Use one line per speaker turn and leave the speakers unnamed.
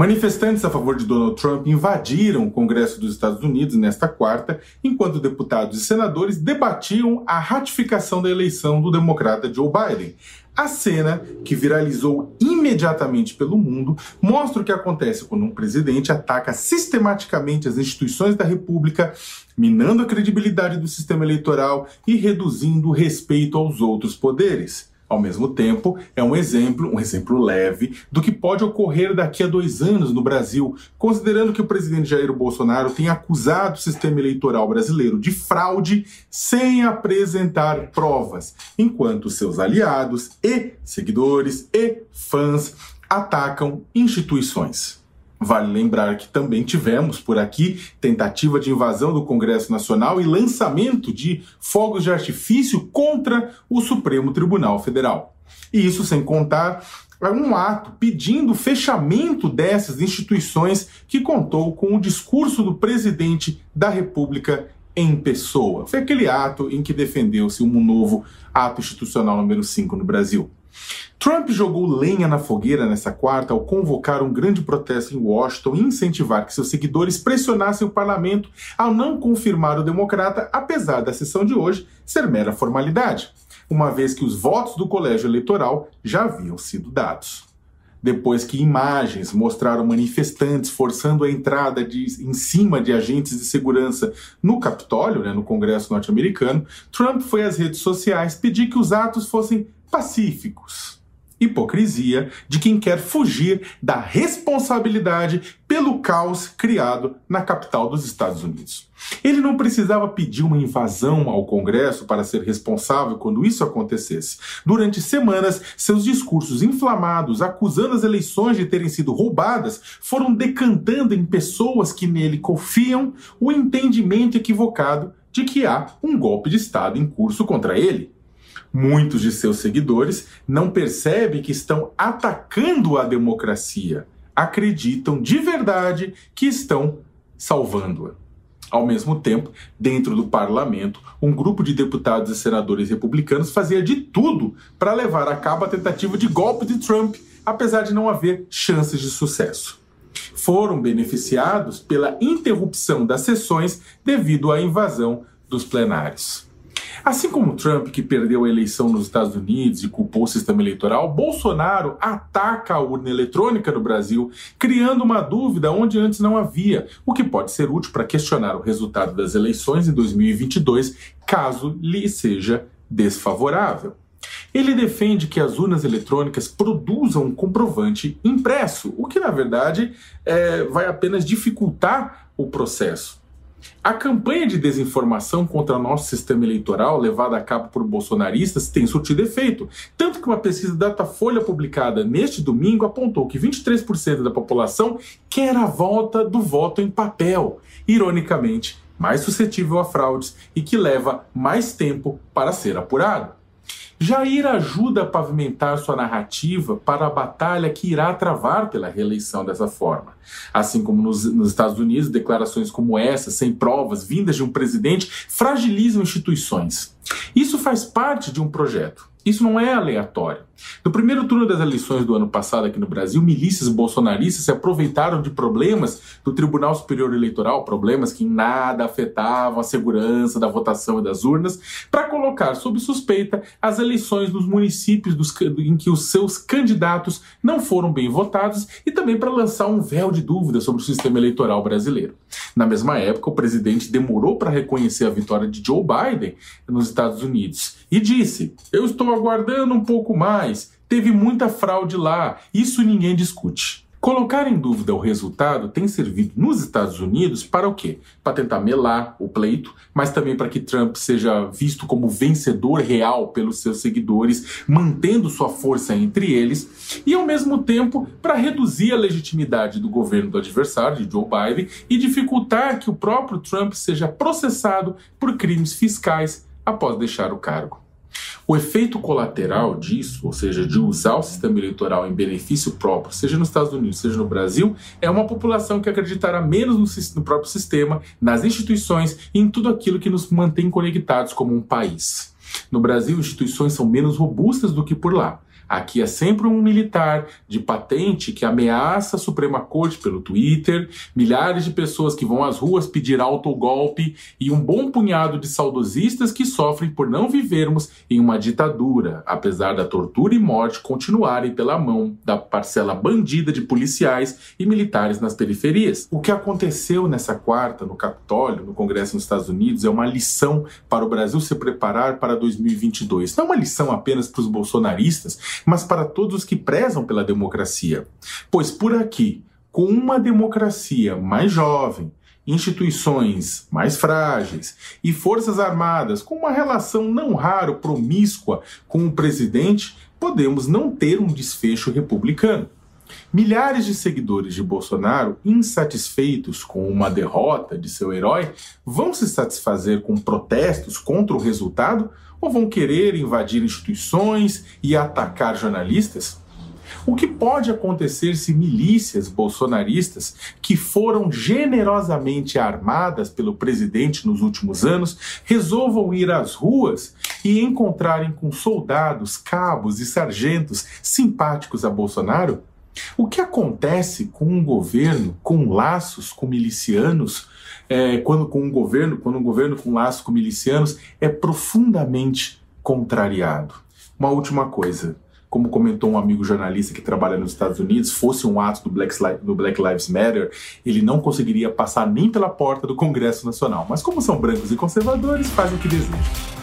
Manifestantes a favor de Donald Trump invadiram o Congresso dos Estados Unidos nesta quarta, enquanto deputados e senadores debatiam a ratificação da eleição do democrata Joe Biden. A cena, que viralizou imediatamente pelo mundo, mostra o que acontece quando um presidente ataca sistematicamente as instituições da República, minando a credibilidade do sistema eleitoral e reduzindo o respeito aos outros poderes. Ao mesmo tempo, é um exemplo, um exemplo leve, do que pode ocorrer daqui a dois anos no Brasil, considerando que o presidente Jair Bolsonaro tem acusado o sistema eleitoral brasileiro de fraude sem apresentar provas, enquanto seus aliados e seguidores e fãs atacam instituições. Vale lembrar que também tivemos por aqui tentativa de invasão do Congresso Nacional e lançamento de fogos de artifício contra o Supremo Tribunal Federal. E isso sem contar um ato pedindo o fechamento dessas instituições que contou com o discurso do presidente da República em pessoa. Foi aquele ato em que defendeu-se um novo ato institucional número 5 no Brasil. Trump jogou lenha na fogueira nessa quarta ao convocar um grande protesto em Washington e incentivar que seus seguidores pressionassem o parlamento ao não confirmar o democrata, apesar da sessão de hoje ser mera formalidade, uma vez que os votos do colégio eleitoral já haviam sido dados. Depois que imagens mostraram manifestantes forçando a entrada de, em cima de agentes de segurança no Capitólio, né, no Congresso norte-americano, Trump foi às redes sociais pedir que os atos fossem pacíficos hipocrisia de quem quer fugir da responsabilidade pelo caos criado na capital dos Estados Unidos. Ele não precisava pedir uma invasão ao Congresso para ser responsável quando isso acontecesse. Durante semanas, seus discursos inflamados, acusando as eleições de terem sido roubadas, foram decantando em pessoas que nele confiam o entendimento equivocado de que há um golpe de Estado em curso contra ele. Muitos de seus seguidores não percebem que estão atacando a democracia, acreditam de verdade que estão salvando-a. Ao mesmo tempo, dentro do parlamento, um grupo de deputados e senadores republicanos fazia de tudo para levar a cabo a tentativa de golpe de Trump, apesar de não haver chances de sucesso. Foram beneficiados pela interrupção das sessões devido à invasão dos plenários. Assim como Trump, que perdeu a eleição nos Estados Unidos e culpou o sistema eleitoral, Bolsonaro ataca a urna eletrônica no Brasil, criando uma dúvida onde antes não havia, o que pode ser útil para questionar o resultado das eleições em 2022, caso lhe seja desfavorável. Ele defende que as urnas eletrônicas produzam um comprovante impresso, o que na verdade é, vai apenas dificultar o processo. A campanha de desinformação contra o nosso sistema eleitoral, levada a cabo por bolsonaristas, tem surtido efeito. Tanto que uma pesquisa da Datafolha publicada neste domingo apontou que 23% da população quer a volta do voto em papel. Ironicamente, mais suscetível a fraudes e que leva mais tempo para ser apurado. Jair ajuda a pavimentar sua narrativa para a batalha que irá travar pela reeleição dessa forma. Assim como nos, nos, Estados Unidos, declarações como essa, sem provas, vindas de um presidente, fragilizam instituições. Isso faz parte de um projeto. Isso não é aleatório. No primeiro turno das eleições do ano passado aqui no Brasil, milícias bolsonaristas se aproveitaram de problemas do Tribunal Superior Eleitoral, problemas que em nada afetavam a segurança da votação e das urnas, para colocar sob suspeita as eleições dos municípios dos, em que os seus candidatos não foram bem votados e também para lançar um véu de dúvida sobre o sistema eleitoral brasileiro. Na mesma época, o presidente demorou para reconhecer a vitória de Joe Biden nos Estados Unidos e disse: Eu estou aguardando um pouco mais, teve muita fraude lá, isso ninguém discute. Colocar em dúvida o resultado tem servido nos Estados Unidos para o quê? Para tentar melar o pleito, mas também para que Trump seja visto como vencedor real pelos seus seguidores, mantendo sua força entre eles, e ao mesmo tempo para reduzir a legitimidade do governo do adversário, de Joe Biden, e dificultar que o próprio Trump seja processado por crimes fiscais após deixar o cargo. O efeito colateral disso, ou seja, de usar o sistema eleitoral em benefício próprio, seja nos Estados Unidos, seja no Brasil, é uma população que acreditará menos no, próprio sistema, nas instituições e em tudo aquilo que nos mantém conectados como um país. No Brasil, instituições são menos robustas do que por lá. Aqui é sempre um militar de patente que ameaça a Suprema Corte pelo Twitter, milhares de pessoas que vão às ruas pedir autogolpe e um bom punhado de saudosistas que sofrem por não vivermos em uma ditadura, apesar da tortura e morte continuarem pela mão da parcela bandida de policiais e militares nas periferias. O que aconteceu nessa quarta no Capitólio, no Congresso nos Estados Unidos, é uma lição para o Brasil se preparar para 2022. Não é uma lição apenas para os bolsonaristas, mas para todos os que prezam pela democracia. Pois por aqui, com uma democracia mais jovem, instituições mais frágeis e forças armadas com uma relação não raro promíscua com o presidente, podemos não ter um desfecho republicano. Milhares de seguidores de Bolsonaro, insatisfeitos com uma derrota de seu herói, vão se satisfazer com protestos contra o resultado ou vão querer invadir instituições e atacar jornalistas? O que pode acontecer se milícias bolsonaristas, que foram generosamente armadas pelo presidente nos últimos anos, resolvam ir às ruas e encontrarem com soldados, cabos e sargentos simpáticos a Bolsonaro? O que acontece com um governo com laços com milicianos, é, quando com um governo, quando um governo com laços com milicianos é profundamente contrariado? Uma última coisa, como comentou um amigo jornalista que trabalha nos Estados Unidos, fosse um ato do Black, do Black Lives Matter, ele não conseguiria passar nem pela porta do Congresso Nacional. Mas como são brancos e conservadores, fazem o que desejam.